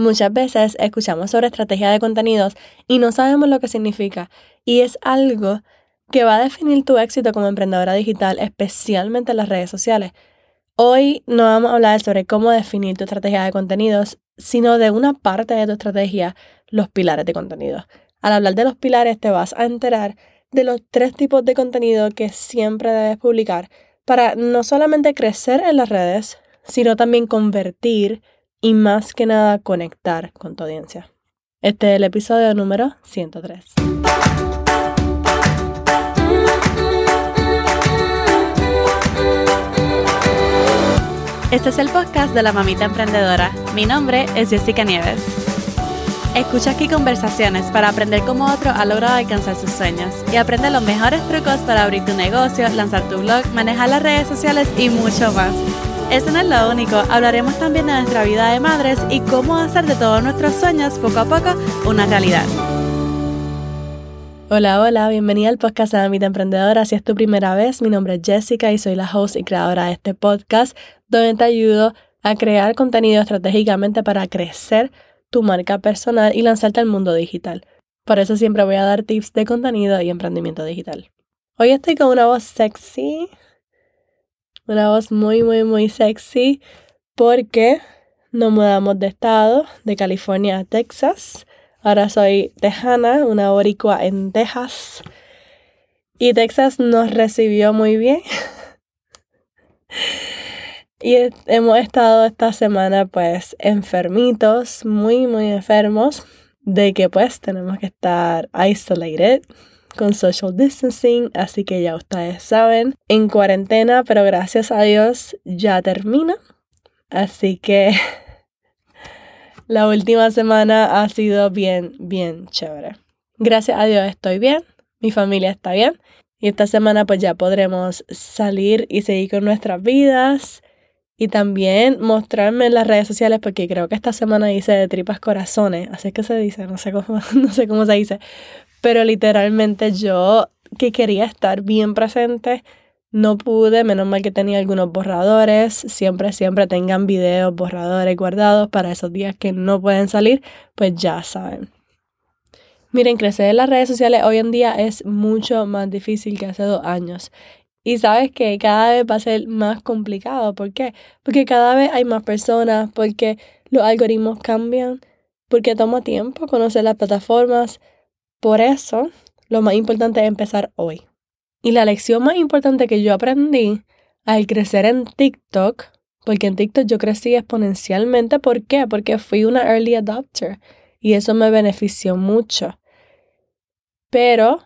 Muchas veces escuchamos sobre estrategia de contenidos y no sabemos lo que significa. Y es algo que va a definir tu éxito como emprendedora digital, especialmente en las redes sociales. Hoy no vamos a hablar sobre cómo definir tu estrategia de contenidos, sino de una parte de tu estrategia, los pilares de contenido. Al hablar de los pilares te vas a enterar de los tres tipos de contenido que siempre debes publicar para no solamente crecer en las redes, sino también convertir y más que nada conectar con tu audiencia. Este es el episodio número 103. Este es el podcast de la mamita emprendedora. Mi nombre es Jessica Nieves. Escucha aquí conversaciones para aprender cómo otro ha logrado alcanzar sus sueños y aprende los mejores trucos para abrir tu negocio, lanzar tu blog, manejar las redes sociales y mucho más. Eso no es lo único, hablaremos también de nuestra vida de madres y cómo hacer de todos nuestros sueños poco a poco una realidad. Hola, hola, bienvenida al podcast de Mamita Emprendedora. Si es tu primera vez, mi nombre es Jessica y soy la host y creadora de este podcast donde te ayudo a crear contenido estratégicamente para crecer tu marca personal y lanzarte al mundo digital. Por eso siempre voy a dar tips de contenido y emprendimiento digital. Hoy estoy con una voz sexy, una voz muy, muy, muy sexy, porque nos mudamos de estado, de California a Texas. Ahora soy tejana, una boricua en Texas. Y Texas nos recibió muy bien. Y hemos estado esta semana pues enfermitos, muy, muy enfermos, de que pues tenemos que estar isolated con social distancing, así que ya ustedes saben, en cuarentena, pero gracias a Dios ya termina. Así que la última semana ha sido bien, bien chévere. Gracias a Dios estoy bien, mi familia está bien y esta semana pues ya podremos salir y seguir con nuestras vidas y también mostrarme en las redes sociales porque creo que esta semana hice de tripas corazones, así es que se dice, no sé cómo, no sé cómo se dice, pero literalmente yo que quería estar bien presente, no pude, menos mal que tenía algunos borradores, siempre, siempre tengan videos, borradores guardados para esos días que no pueden salir, pues ya saben. Miren, crecer en las redes sociales hoy en día es mucho más difícil que hace dos años. Y sabes que cada vez va a ser más complicado. ¿Por qué? Porque cada vez hay más personas, porque los algoritmos cambian, porque toma tiempo conocer las plataformas. Por eso, lo más importante es empezar hoy. Y la lección más importante que yo aprendí al crecer en TikTok, porque en TikTok yo crecí exponencialmente, ¿por qué? Porque fui una early adopter y eso me benefició mucho. Pero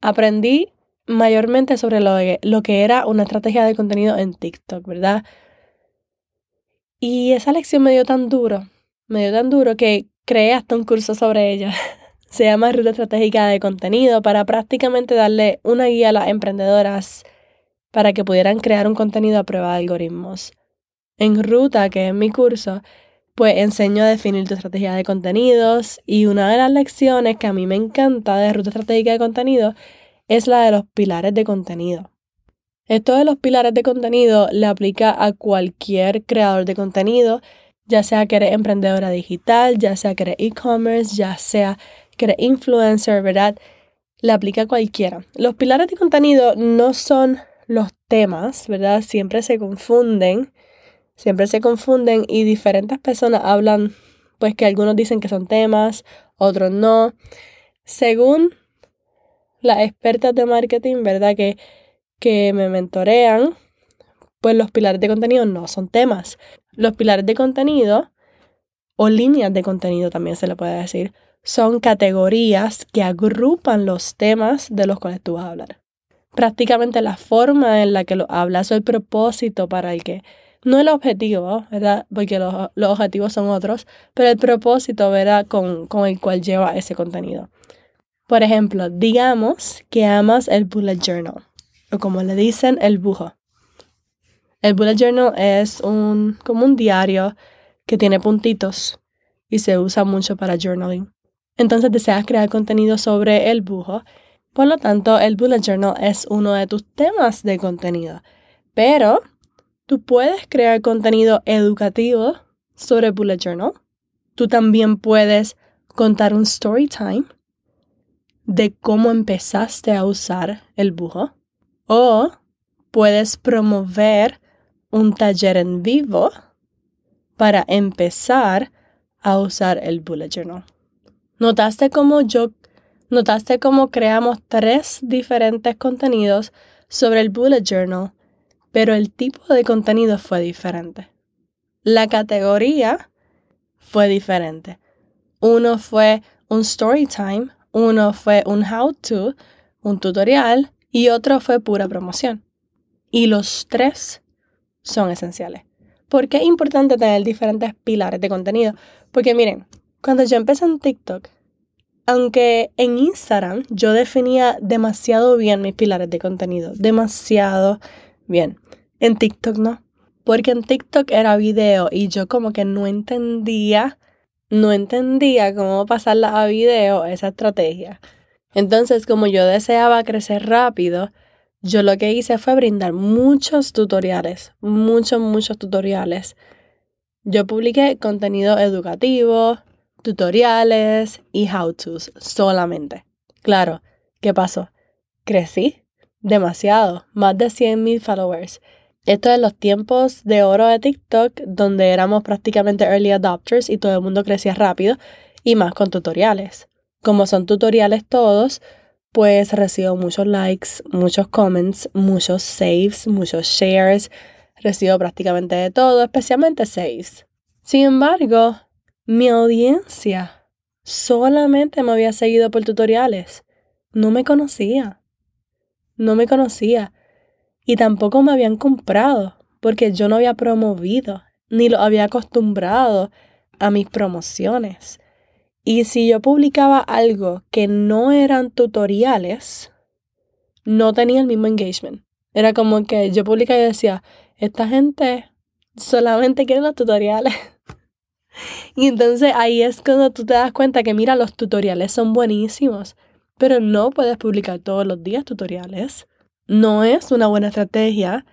aprendí mayormente sobre lo, que era una estrategia de contenido en TikTok, ¿verdad? Y esa lección me dio tan duro, me dio tan duro que creé hasta un curso sobre ella. Se llama Ruta Estratégica de Contenido para prácticamente darle una guía a las emprendedoras para que pudieran crear un contenido a prueba de algoritmos. En Ruta, que es mi curso, pues enseño a definir tu estrategia de contenidos y una de las lecciones que a mí me encanta de Ruta Estratégica de Contenido es la de los pilares de contenido. Esto de los pilares de contenido le aplica a cualquier creador de contenido, ya sea que eres emprendedora digital, ya sea que eres e-commerce, ya sea que eres influencer, ¿verdad? Le aplica cualquiera. Los pilares de contenido no son los temas, ¿verdad? Siempre se confunden, siempre se confunden y diferentes personas hablan, pues que algunos dicen que son temas, otros no. Según las expertas de marketing, ¿verdad? Que, que me mentorean, pues los pilares de contenido no son temas. Los pilares de contenido, o líneas de contenido también se le puede decir, son categorías que agrupan los temas de los cuales tú vas a hablar. Prácticamente la forma en la que lo hablas o el propósito para el que, no el objetivo, ¿verdad? Porque los, los objetivos son otros, pero el propósito, ¿verdad? Con, con el cual lleva ese contenido. Por ejemplo, digamos que amas el bullet journal, o como le dicen, el bujo. El bullet journal es un, como un diario que tiene puntitos y se usa mucho para journaling. Entonces deseas crear contenido sobre el bujo. Por lo tanto, el bullet journal es uno de tus temas de contenido. Pero tú puedes crear contenido educativo sobre bullet journal Tú también puedes contar un story time de cómo empezaste a usar el bujo o puedes promover un taller en vivo para empezar a usar el bullet journal. ¿Notaste cómo yo notaste cómo creamos tres diferentes contenidos sobre el bullet journal, pero el tipo de contenido fue diferente? La categoría fue diferente. Uno fue un story time, uno fue un how to, un tutorial y otro fue pura promoción. Y los tres son esenciales. ¿Por qué es importante tener diferentes pilares de contenido? Porque miren, cuando yo empecé en TikTok, aunque en Instagram yo definía demasiado bien mis pilares de contenido, demasiado bien, en TikTok no. Porque en TikTok era video y yo como que no entendía, no entendía cómo pasarla a video esa estrategia. Entonces, como yo deseaba crecer rápido, yo lo que hice fue brindar muchos tutoriales, muchos, muchos tutoriales. Yo publiqué contenido educativo, tutoriales y how-tos solamente. Claro, ¿qué pasó? Crecí demasiado, más de 100.000 followers. Esto es los tiempos de oro de TikTok, donde éramos prácticamente early adopters y todo el mundo crecía rápido, y más con tutoriales. Como son tutoriales todos, pues recibo muchos likes, muchos comments, muchos saves, muchos shares. Recibo prácticamente de todo, especialmente saves. Sin embargo, mi audiencia solamente me había seguido por tutoriales. No me conocía. No me conocía. Y tampoco me habían comprado porque yo no había promovido ni lo había acostumbrado a mis promociones. Y si yo publicaba algo que no eran tutoriales, no tenía el mismo engagement. Era como que yo publicaba y decía, esta gente solamente quiere los tutoriales. y entonces ahí es cuando tú te das cuenta que, mira, los tutoriales son buenísimos, pero no puedes publicar todos los días tutoriales. No es una buena estrategia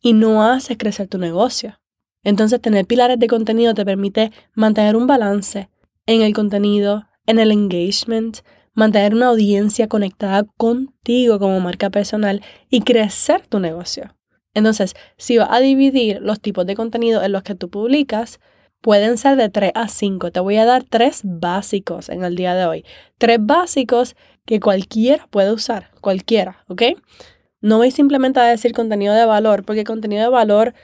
y no haces crecer tu negocio. Entonces, tener pilares de contenido te permite mantener un balance en el contenido, en el engagement, mantener una audiencia conectada contigo como marca personal y crecer tu negocio. Entonces, si vas a dividir los tipos de contenido en los que tú publicas, pueden ser de 3 a 5. Te voy a dar tres básicos en el día de hoy. Tres básicos que cualquiera puede usar, cualquiera, ¿ok? No voy simplemente a decir contenido de valor, porque contenido de valor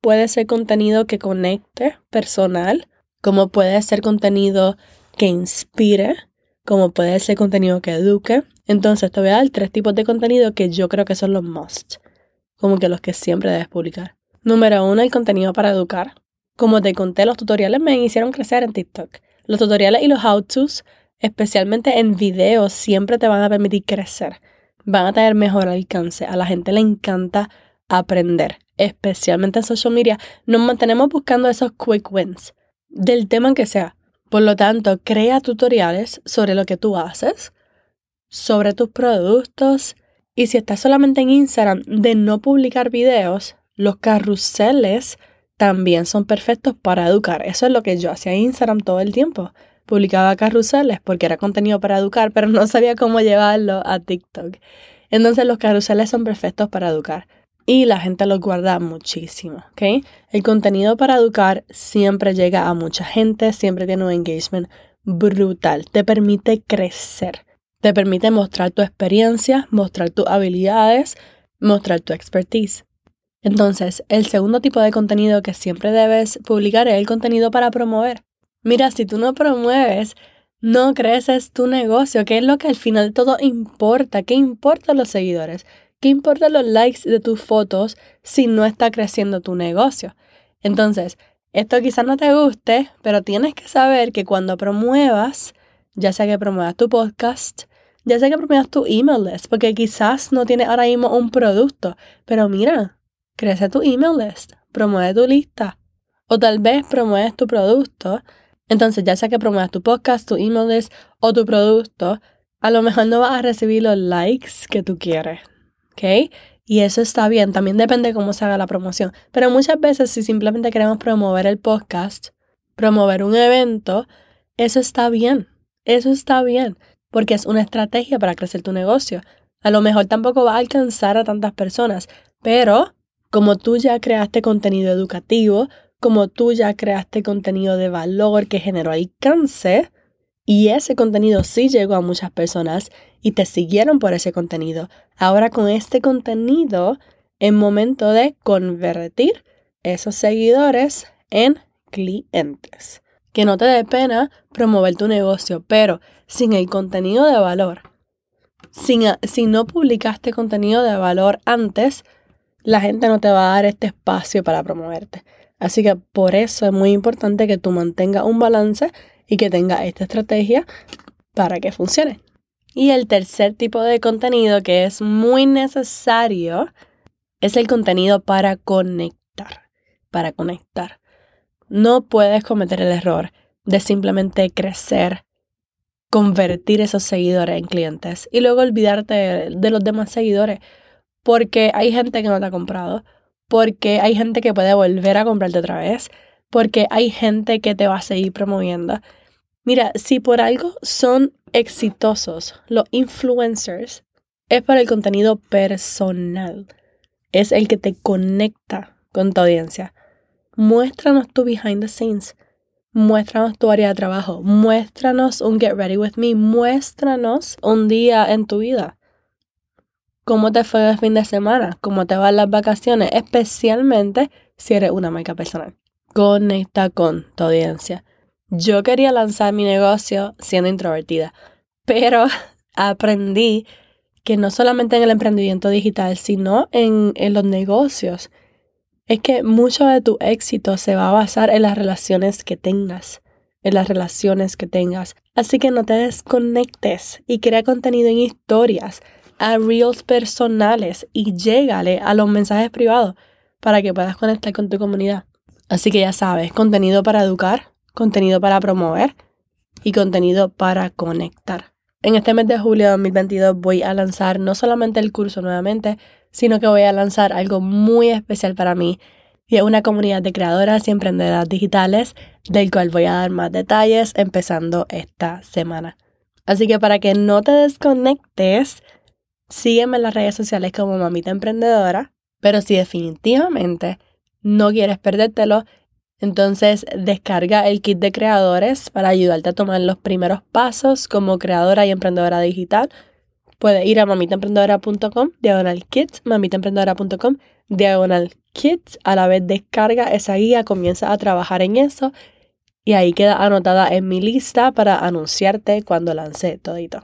puede ser contenido que conecte personal, como puede ser contenido que inspire, como puede ser contenido que eduque. Entonces te voy a dar tres tipos de contenido que yo creo que son los must, como que los que siempre debes publicar. Número uno, el contenido para educar. Como te conté, los tutoriales me hicieron crecer en TikTok. Los tutoriales y los how-tos, especialmente en videos, siempre te van a permitir crecer. Van a tener mejor alcance. A la gente le encanta aprender, especialmente en social media. Nos mantenemos buscando esos quick wins del tema que sea. Por lo tanto, crea tutoriales sobre lo que tú haces, sobre tus productos y si estás solamente en Instagram de no publicar videos, los carruseles también son perfectos para educar. Eso es lo que yo hacía en Instagram todo el tiempo. Publicaba carruseles porque era contenido para educar, pero no sabía cómo llevarlo a TikTok. Entonces los carruseles son perfectos para educar y la gente los guarda muchísimo, ¿ok? El contenido para educar siempre llega a mucha gente, siempre tiene un engagement brutal, te permite crecer, te permite mostrar tu experiencia, mostrar tus habilidades, mostrar tu expertise. Entonces, el segundo tipo de contenido que siempre debes publicar es el contenido para promover. Mira, si tú no promueves, no creces tu negocio, que es lo que al final todo importa. ¿Qué importan los seguidores? ¿Qué importan los likes de tus fotos si no está creciendo tu negocio? Entonces, esto quizás no te guste, pero tienes que saber que cuando promuevas, ya sea que promuevas tu podcast, ya sea que promuevas tu email list, porque quizás no tienes ahora mismo un producto, pero mira, crece tu email list, promueve tu lista, o tal vez promueves tu producto. Entonces, ya sea que promuevas tu podcast, tu email list o tu producto, a lo mejor no vas a recibir los likes que tú quieres. ¿Ok? Y eso está bien, también depende de cómo se haga la promoción. Pero muchas veces si simplemente queremos promover el podcast, promover un evento, Eso está bien, eso está bien, porque es una estrategia para crecer tu negocio. A lo mejor tampoco va a alcanzar a tantas personas, pero como tú ya creaste contenido educativo, como tú ya creaste contenido de valor que generó alcance, y ese contenido sí llegó a muchas personas y te siguieron por ese contenido. Ahora con este contenido es momento de convertir esos seguidores en clientes. Que no te dé pena promover tu negocio, pero sin el contenido de valor, sin, si no publicaste contenido de valor antes, la gente no te va a dar este espacio para promoverte. Así que por eso es muy importante que tú mantengas un balance y que tenga esta estrategia para que funcione. Y el tercer tipo de contenido que es muy necesario es el contenido para conectar. Para conectar. No puedes cometer el error de simplemente crecer, convertir esos seguidores en clientes y luego olvidarte de los demás seguidores porque hay gente que no te ha comprado, porque hay gente que puede volver a comprarte otra vez, porque hay gente que te va a seguir promoviendo Mira, si por algo son exitosos los influencers, es para el contenido personal. Es el que te conecta con tu audiencia. Muéstranos tu behind the scenes. Muéstranos tu área de trabajo. Muéstranos un get ready with me. Muéstranos un día en tu vida. ¿Cómo te fue el fin de semana? ¿Cómo te van las vacaciones? Especialmente si eres una marca personal. Conecta con tu audiencia. Yo quería lanzar mi negocio siendo introvertida, pero aprendí que no solamente en el emprendimiento digital, sino en, en los negocios, es que mucho de tu éxito se va a basar en las relaciones que tengas, en las relaciones que tengas. Así que no te desconectes y crea contenido en historias, a reels personales y llégale a los mensajes privados para que puedas conectar con tu comunidad. Así que ya sabes, contenido para educar, contenido para promover y contenido para conectar. En este mes de julio de 2022 voy a lanzar no solamente el curso nuevamente, sino que voy a lanzar algo muy especial para mí y es una comunidad de creadoras y emprendedoras digitales del cual voy a dar más detalles empezando esta semana. Así que para que no te desconectes, sígueme en las redes sociales como Mamita Emprendedora, pero si definitivamente no quieres perdértelo, entonces descarga el kit de creadores para ayudarte a tomar los primeros pasos como creadora y emprendedora digital. Puedes ir a mamitaemprendedora.com, diagonal kits, mamitaemprendedora.com, diagonal kits. A la vez descarga esa guía, comienza a trabajar en eso y ahí queda anotada en mi lista para anunciarte cuando lance todito.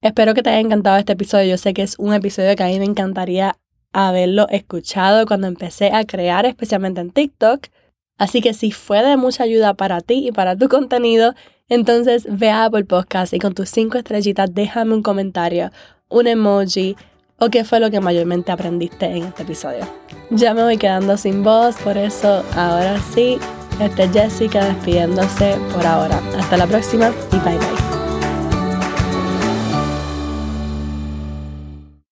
Espero que te haya encantado este episodio. Yo sé que es un episodio que a mí me encantaría haberlo escuchado cuando empecé a crear, especialmente en TikTok. Así que si fue de mucha ayuda para ti y para tu contenido, entonces ve a Apple Podcast y con tus cinco estrellitas déjame un comentario, un emoji o qué fue lo que mayormente aprendiste en este episodio. Ya me voy quedando sin voz, por eso ahora sí, este es Jessica despidiéndose por ahora. Hasta la próxima y bye bye.